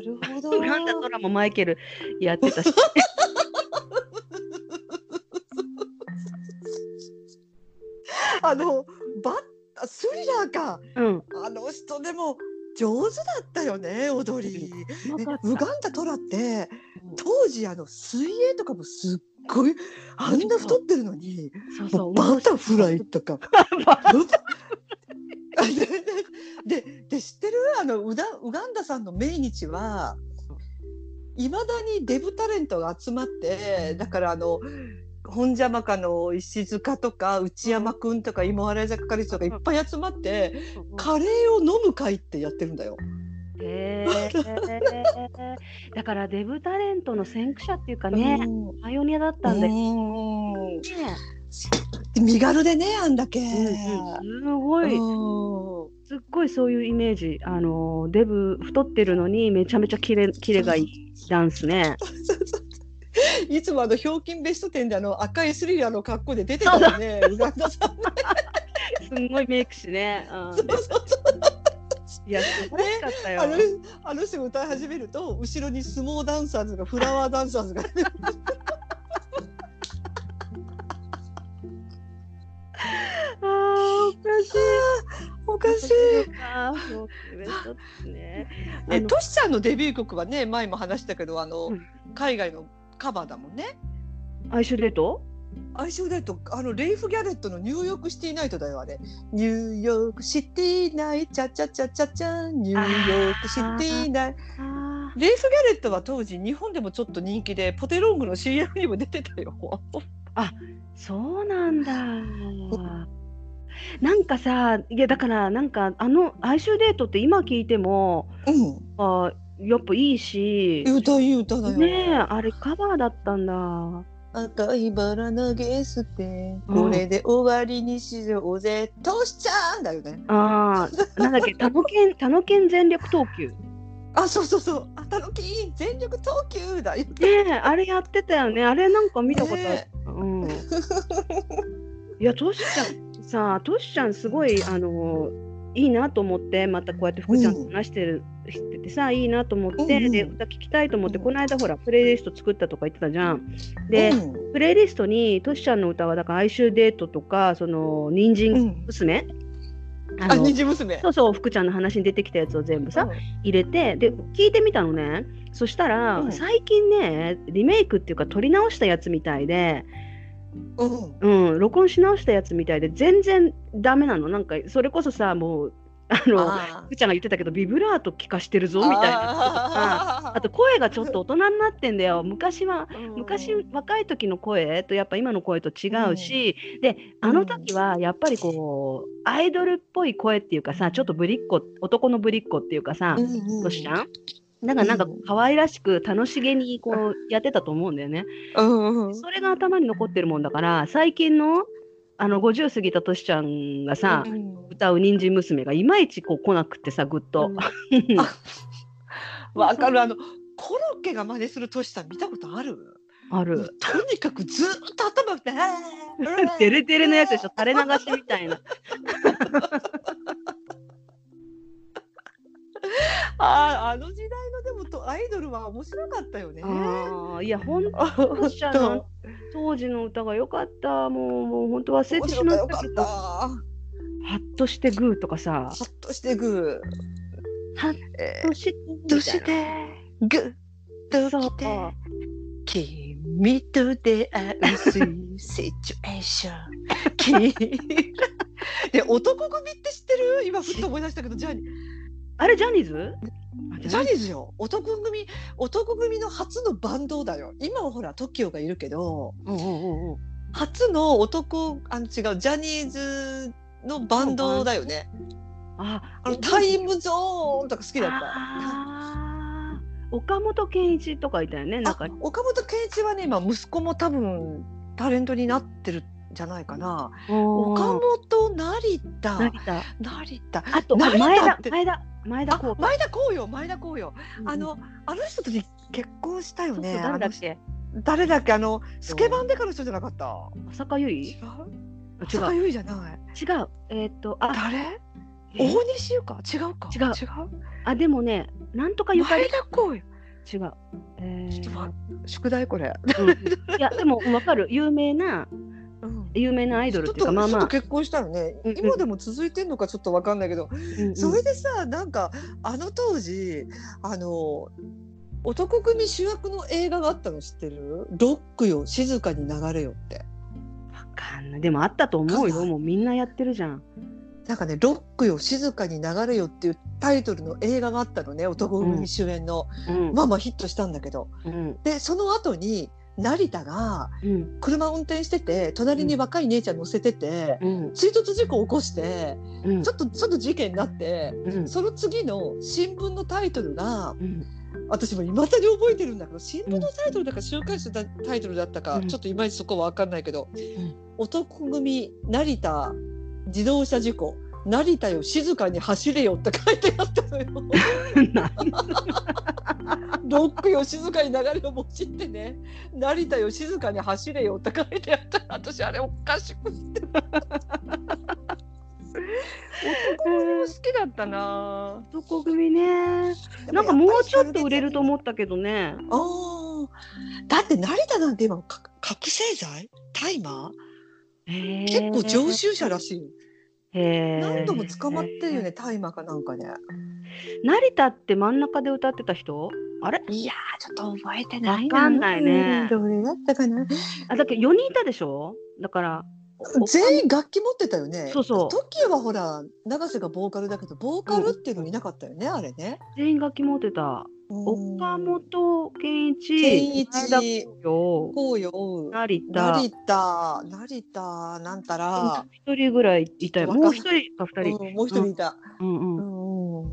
ダなるほど。ウガンダトラもマイケルやってたし。あのバッあスリラーか。うん。あの人でも上手だったよね踊り。ウガンダトラって当時あの水泳とかもすっごいあんな太ってるのにそうそうバタフライとか。でで知ってる？あのウダウガンダさんの命日はいまだにデブタレントが集まってだからあの本邪魔かの石塚とか内山くんとか今笑い坂係長がいっぱい集まってカレーを飲む会ってやってるんだよ。へえだからデブタレントの先駆者っていうかね、うん。パイオニアだったんだようん。ね。身軽でねあんだけ。すごい、うんすっごいそういうイメージ。あのデブ太ってるのにめちゃめちゃキレキレがいいダンスね。いつもあのひょうきんベスト10であの赤いスリラーの格好で出てたよね、ウガンダさん。すんごいメイクしね。うんそうそうそういや素晴らしかったよ。あのあの人が歌い始めると後ろに相撲ダンサーズがフラワーダンサーズがかしい。あーそうベス トシちゃんのデビュー曲はね前も話したけどあの、うん海外のカバーだもんね。アイシュデート？相性だとあのレイフ・ギャレットのニューヨークシティナイトだよあれ。ニューヨークシティナイトチャチャチャチャチャニューヨークシティナイレイフ・ギャレットは当時日本でもちょっと人気でポテロングの CM にも出てたよ。あ、そうなんだ。なんかさ、いやだからなんかあの哀愁デートって今聞いてもうん。あやっぱいいし、歌いい歌だよ。ねえあれカバーだったんだ。赤いバラ投げ捨て、うんこれで終わりにしようぜ、トシちゃんだよね。ああ、なんだっけ、タノケンタノケン全力投球？あ、そうそうそう、あたのき全力投球だよ。ねえあれやってたよね。あれなんか見たことある。ねうん。いやトシちゃんさ、トシちゃんすごいあのいいなと思ってまたこうやって福ちゃんと話してる、しててさいいなと思って、うんうん。で歌聞きたいと思って、この間ほらプレイリスト作ったとか言ってたじゃん。で、うん。プレイリストにトシちゃんの歌はだから哀愁デートとかその人う参ん、娘、ああ、の虹娘。そうそう福ちゃんの話に出てきたやつを全部さ、うん。入れてで聞いてみたのね。そしたら、うん。最近ねリメイクっていうか撮り直したやつみたいで、うん、うん、録音し直したやつみたいで全然ダメなの。なんかそれこそさもうあのあ福ちゃんが言ってたけどビブラート聞かしてるぞみたいな。あああと声がちょっと 大人になってんだよ。昔は昔若い時の声とやっぱ今の声と違うし、であの時はやっぱりこうアイドルっぽい声っていうかさちょっとぶりっ子男のぶりっ子っていうかさ、としちゃんだからなんかうん。可愛らしく楽しげにこう やってたと思うんだよね。うんうんそれが頭に残ってるもんだから最近のあの50過ぎたとしちゃんがさ、うん歌う人参娘がいまいちこう来なくってさぐっと。うん。かる。あのコロッケが真似するトシさん見たことある？ある。とにかくずーっと頭でデレデレのやつでしょ。垂れ流しみたいな。あーあの時代のでもとアイドルは面白かったよね。あーいやほん。あとし当時の歌が良かった。もうもう本当忘れてしまったけど。よかハっッとしてグーとかさ。た。ほっとしてグハッー。えとしてー、としてグッとそう。来て君と出会うシチュエーション。君。で男組って知ってる？今ふっと思い出したけど。ジャニあれジャニーズ？あジャニーズよ。男組男組の初のバンドだよ。今はほら TOKIO がいるけど。うんうんうんうん初の男あの違うジャニーズのバンドだよね。ああのタイムゾーンとか好きだった。岡本健一とかいたよねなんかあ岡本健一はね今息子も多分タレントになってるんじゃないかな。岡本成田成田成田あと前田前田前田あ光前田光陽前田光陽。うんあのあの人とに結婚したよね。誰だっあけの誰だっけ？あのスケバンデカの人じゃなかった？浅香唯？違う？違坂う優衣じゃない。違う。えーっとあ誰？え大西優か違うか？違う。違う？あでもねなんとかゆかり。前田光違う。えちょっとわー宿題これ。うん。いやでもわかる。有名なうん有名なアイドルっていうかまあまあ。結婚したよね、うんうん。今でも続いてんのかちょっとわかんないけど、うんうん。それでさなんかあの当時あの男組主役の映画があったの知ってる？ロックよ静かに流れよって。わかんない。でもあったと思うよ。もうみんなやってるじゃん。なんかね「ロックよ静かに流れよ」っていうタイトルの映画があったのね男組主演の、うん。まあまあヒットしたんだけど。うん。でその後に成田がうん。車運転してて隣に若い姉ちゃん乗せてて、うん。追突事故起こしてうん。ちょっとちょっと事件になってうん。その次の新聞のタイトルがうん。私もいまだに覚えてるんだけど新聞のタイトルだか週刊誌のタイトルだったか、うん。ちょっといまいちそこは分かんないけど、ん。男組成田自動車事故成田よ静かに走れよって書いてあったのよ。なロックよ静かに流れをもじってね。成田よ静かに走れよって書いてあった。私あれおかしくて。男組も好きだったな。男組ね。なんかもうちょっと売れると思ったけどね。あー。だって成田なんて今か覚醒剤大麻？結構常習者らしい何度も捕まってるよね大麻かなんかね成田って真ん中で歌ってた人？あれ？いやーちょっと覚えてないな。わかんないね。どれだったかな？あだけど4人いたでしょ？だから全員楽器持ってたよね。そうそう。トキはほら永瀬がボーカルだけどボーカルっていうのいなかったよね、あれね。全員楽器持ってた。うん岡本健一健一。成田。成田成田なんたら、一人ぐらいいたよ。もう一人か二人、うんもう一人いた、うんうん。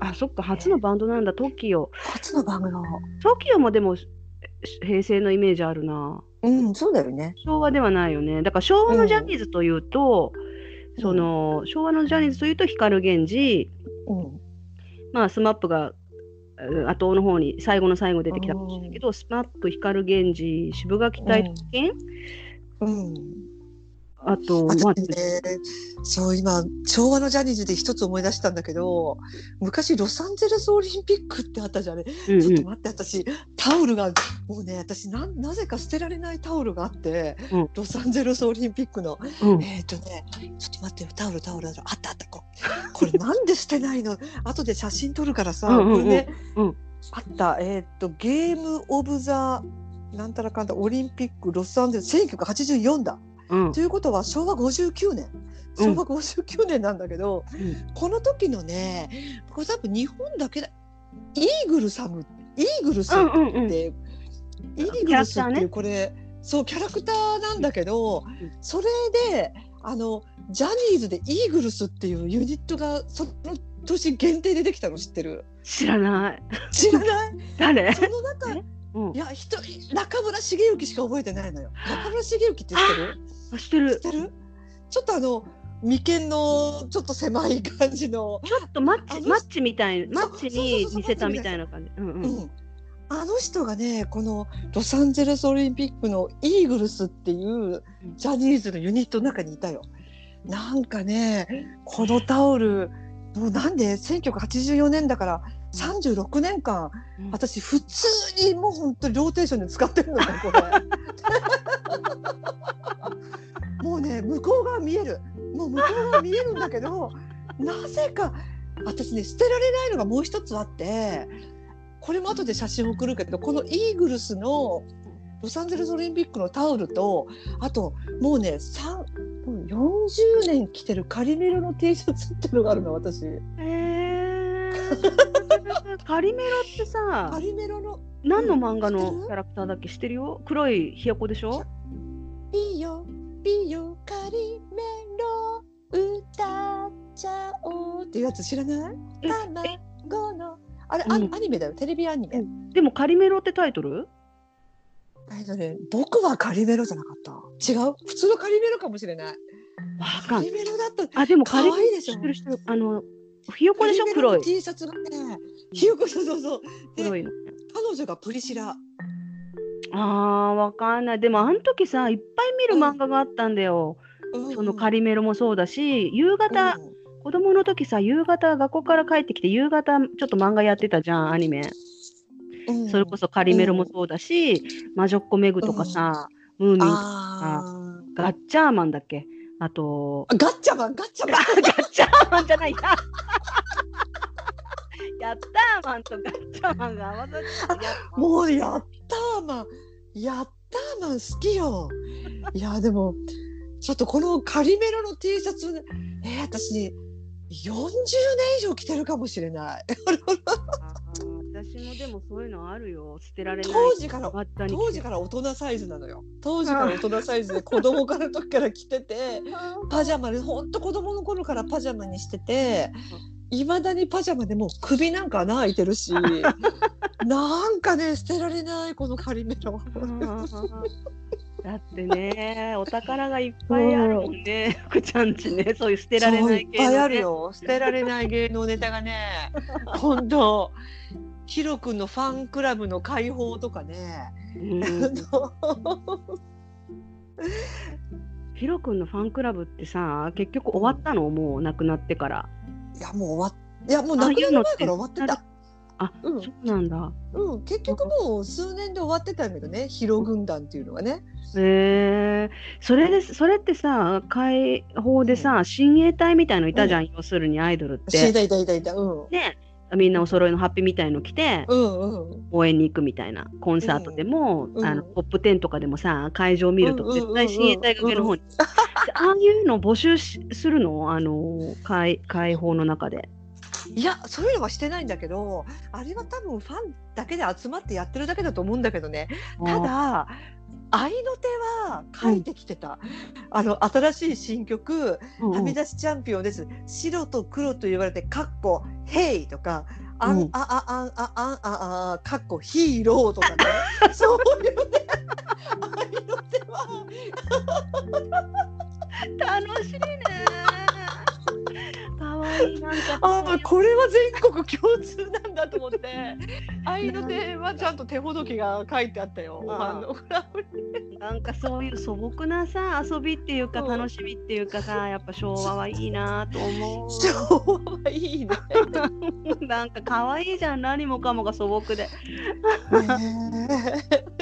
あそっか初のバンドなんだ。TOKIO 初の番組 TOKIO もでもし平成のイメージあるな。うんそうだよね。昭和ではないよね。だから昭和のジャニーズというと、うん。その昭和のジャニーズというと光 GENJI。うんまあ SMAPがうん後の方に最後の最後出てきたかもしれないけど、 SMAP光 GENJIシブがき隊特権、うんあと、まね、そう今昭和のジャニーズで一つ思い出したんだけど昔ロサンゼルスオリンピックってあったじゃんね、うんうん。ちょっと待って私タオルがもうね私ななぜか捨てられないタオルがあって、うん。ロサンゼルスオリンピックの。うん。えっ、とねちょっと待ってよタオルタオルあったあったこう。これなんで捨てないの？後で写真撮るからさ、うんうんうん。これね、うん。あった。えっ、とゲームオブザなんたらかんだオリンピックロサンゼルス1984だ。うん。ということは昭和59年。うん。昭和59年なんだけど、うん。この時のねこれ多分日本だけだ。イーグルサムイーグルスっうんうんうん。て、イーグルスっていうこれ、そうキャラクターなんだけど、うん。それであのジャニーズでイーグルスっていうユニットがその年限定でできたの知ってる？知らない。知らない？誰？その中え？うん。いや一人中村茂之しか覚えてないのよ。中村茂之って知ってる？あ知ってる。知ってる？ちょっとあの眉間のちょっと狭い感じの、ちょっとマッチマッチみたいマッチに似せたみたいな感じ。うんうん。うん。あの人がねこのロサンゼルスオリンピックのイーグルスっていうジャニーズのユニットの中にいたよ。なんかねこのタオルもうなんで1984年だから36年間うん私普通にもう本当にローテーションで使ってるのよこれ。もうね向こう側見えるもう向こう側見えるんだけどなぜか私ね捨てられないのがもう一つあってこれも後で写真送るけどこのイーグルスのロサンゼルスオリンピックのタオルとあともうね3 40年着てるカリメロの T シャツっていうのがあるの私。えー、カリメロってさカリメロの何の漫画のキャラクターだっけ知ってる？よ黒いひよこでしょ？ピヨピヨカリメロ歌っちゃおうっていうやつ知らない？え卵のあれ、あうん。アニメだよ。テレビアニメ、うでもカリメロってタイトル？えっとね僕はカリメロじゃなかった。違う？普通のカリメロかもしれない。わかんカリメロだとあでもカリメロ知ってる知ってるあのひよこでしょ？黒い。T シャツがねひよこそうそうそう。で黒いの。彼女がプリシラ。あーわかんない。でもあの時さいっぱい見る漫画があったんだよ、そのカリリメロもそうだし夕方、子供の時さ、夕方、学校から帰ってきて、夕方、ちょっと漫画やってたじゃん、アニメ。うんそれこそカリメロもそうだし、魔女っ子メグとかさ、ムーミンとかさ、あガッチャーマンだっけ？あと、ーガッチャマンガッチャマ ガンッチャーマンじゃないや。やったーマンとガッチャーマンが合わさってもうやったーマン。やったーマン好きよ。いやでもちょっとこのカリメロの T シャツえー、私40年以上着てるかもしれない 私もでもそういうのあるよ。捨てられない。当時から当時から大人サイズなのよ。当時から大人サイズ。で子供から時から着ててパジャマでほんと子供の頃からパジャマにしてていまだにパジャマでもう首なんか穴開いてるし なんかね捨てられないこのカリメロ。だってね、お宝がいっぱいあるもんね、福ちゃんちね、そういう捨てられない系の、ね。いっぱいあるよ。捨てられない芸能ネタがね今度ヒロ君のファンクラブの解放とかね、うん。ヒロ君のファンクラブってさ、結局終わったの？もう亡くなってから。いやもう終わっいやもう亡くなる前から終わってた。あ、うんそうなんだ。うん、結局もう数年で終わってたんだけどね、ヒロ軍団っていうのがね。へえそれでそれってさ解放でさ、親衛隊みたいのいたじゃん、要するにアイドルって。知りたいたいたいた、うん。でみんなお揃いのハッピーみたいの着てうんうん。応援に行くみたいなコンサートでも、うんあのポップ10とかでもさ会場を見ると絶対親衛隊が上の方に、で ああいうの募集しするの？あの解解放の中で。いや、そういうのはしてないんだけど、あれは多分ファンだけで集まってやってるだけだと思うんだけどね。ただ、愛の手は書いてきてた。あの、新しい新曲、うんうんはみ出しチャンピオンです。白と黒と言われて、かっこ、ヘイとか、あん、うんあ、あ、あん、あ、あん、あ、あ、かっこ、ヒーローとかね。そういうね、愛の手は、楽しいね。なんか。ああ、これは全国共通なんだと思って。愛の手はちゃんと手ほどきが書いてあったよ。なんかそういう素朴なさ遊びっていうかう。ん楽しみっていうかさやっぱ昭和はいいなと思昭和はいいね。う なんか可愛いじゃん。何もかもが素朴で。ね え